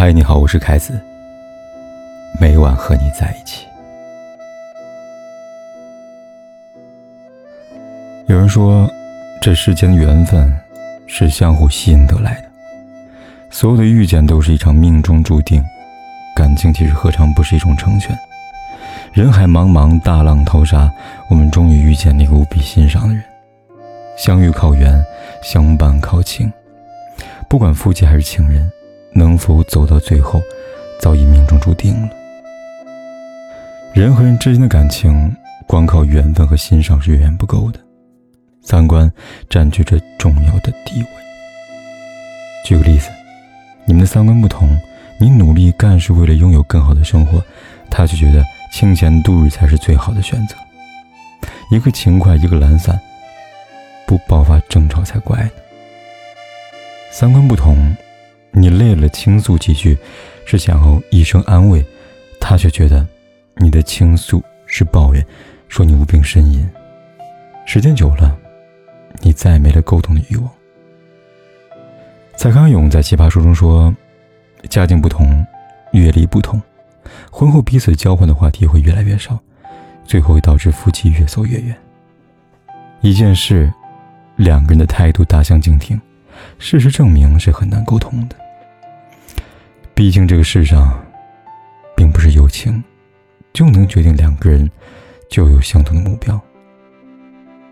嗨，你好，我是凯子。每晚和你在一起。有人说，这世间的缘分是相互吸引得来的，所有的遇见都是一场命中注定。感情其实何尝不是一种成全？人海茫茫，大浪淘沙，我们终于遇见那个无比欣赏的人。相遇靠缘，相伴靠情。不管夫妻还是情人，能否走到最后，早已命中注定了。人和人之间的感情，光靠缘分和欣赏是远远不够的，三观占据着重要的地位。举个例子，你们的三观不同。你努力干是为了拥有更好的生活，他却觉得清闲度日才是最好的选择。一个勤快，一个懒散，不爆发争吵才怪呢。三观不同，你累了倾诉几句，是想要一声安慰，他却觉得你的倾诉是抱怨，说你无病呻吟。时间久了，你再也没了沟通的欲望。蔡康永在《奇葩说》中说。家境不同，阅历不同，婚后彼此交换的话题会越来越少，最后会导致夫妻越走越远。一件事，两个人的态度大相径庭，事实证明是很难沟通的。毕竟这个世上，并不是友情就能决定两个人就有相同的目标、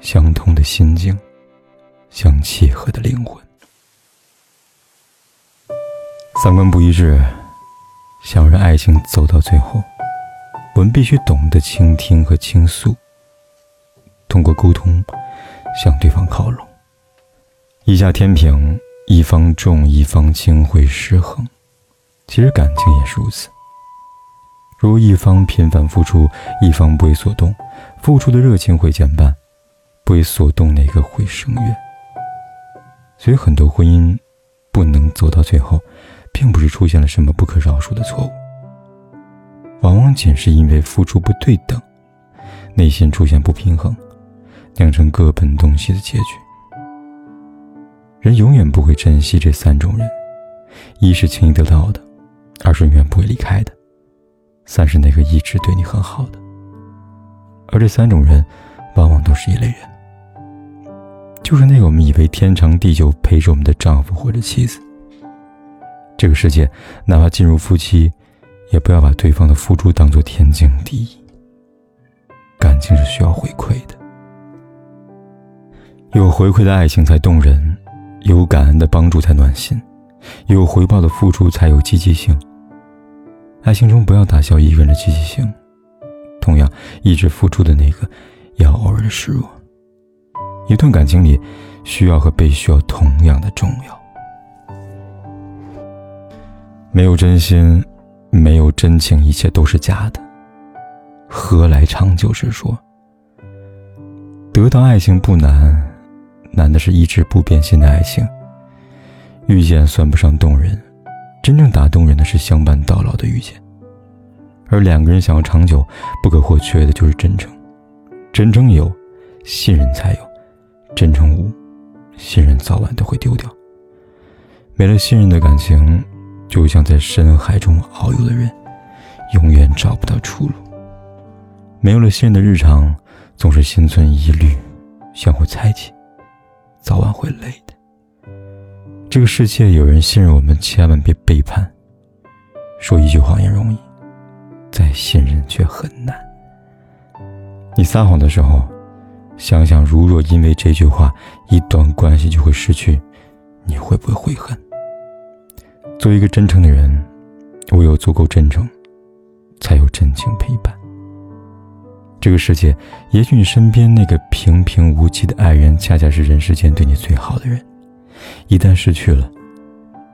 相同的心境、相契合的灵魂。三观不一致，想让爱情走到最后，我们必须懂得倾听和倾诉，通过沟通向对方靠拢。一下天平，一方重一方轻会失衡，其实感情也是如此。如一方频繁付出，一方不为所动，付出的热情会减半，不为所动那个会生怨。所以很多婚姻不能走到最后。并不是出现了什么不可饶恕的错误，往往仅是因为付出不对等，内心出现不平衡，酿成各奔东西的结局。人永远不会珍惜这三种人：一是轻易得到的，二是永远不会离开的，三是那个一直对你很好的。而这三种人，往往都是一类人，就是那个我们以为天长地久陪着我们的丈夫或者妻子。这个世界，哪怕进入夫妻，也不要把对方的付出当做天经地义。感情是需要回馈的，有回馈的爱情才动人，有感恩的帮助才暖心，有回报的付出才有积极性。爱情中不要打消一个人的积极性，同样，一直付出的那个，要偶尔的示弱。一段感情里，需要和被需要同样的重要。没有真心，没有真情，一切都是假的。何来长久之说？得到爱情不难，难的是一直不变心的爱情。遇见算不上动人，真正打动人的是相伴到老的遇见。而两个人想要长久，不可或缺的就是真诚。真诚有，信任才有；真诚无，信任早晚都会丢掉。没了信任的感情。就像在深海中遨游的人，永远找不到出路。没有了信任的日常，总是心存疑虑，相互猜忌，早晚会累的。这个世界有人信任我们，千万别背叛。说一句谎言容易，再信任却很难。你撒谎的时候，想想，如若因为这句话，一段关系就会失去，你会不会悔恨？做一个真诚的人，唯有足够真诚，才有真情陪伴。这个世界，也许你身边那个平平无奇的爱人，恰恰是人世间对你最好的人。一旦失去了，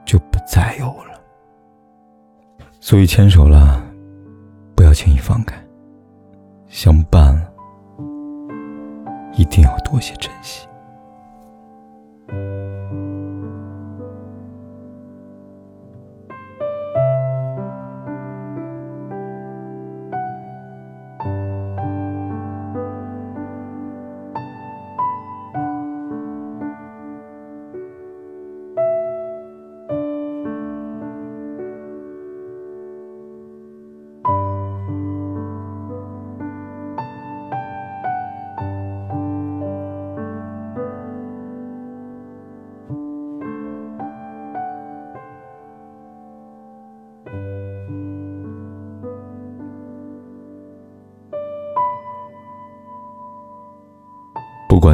就不再有了。所以牵手了，不要轻易放开；相伴了，一定要多些珍惜。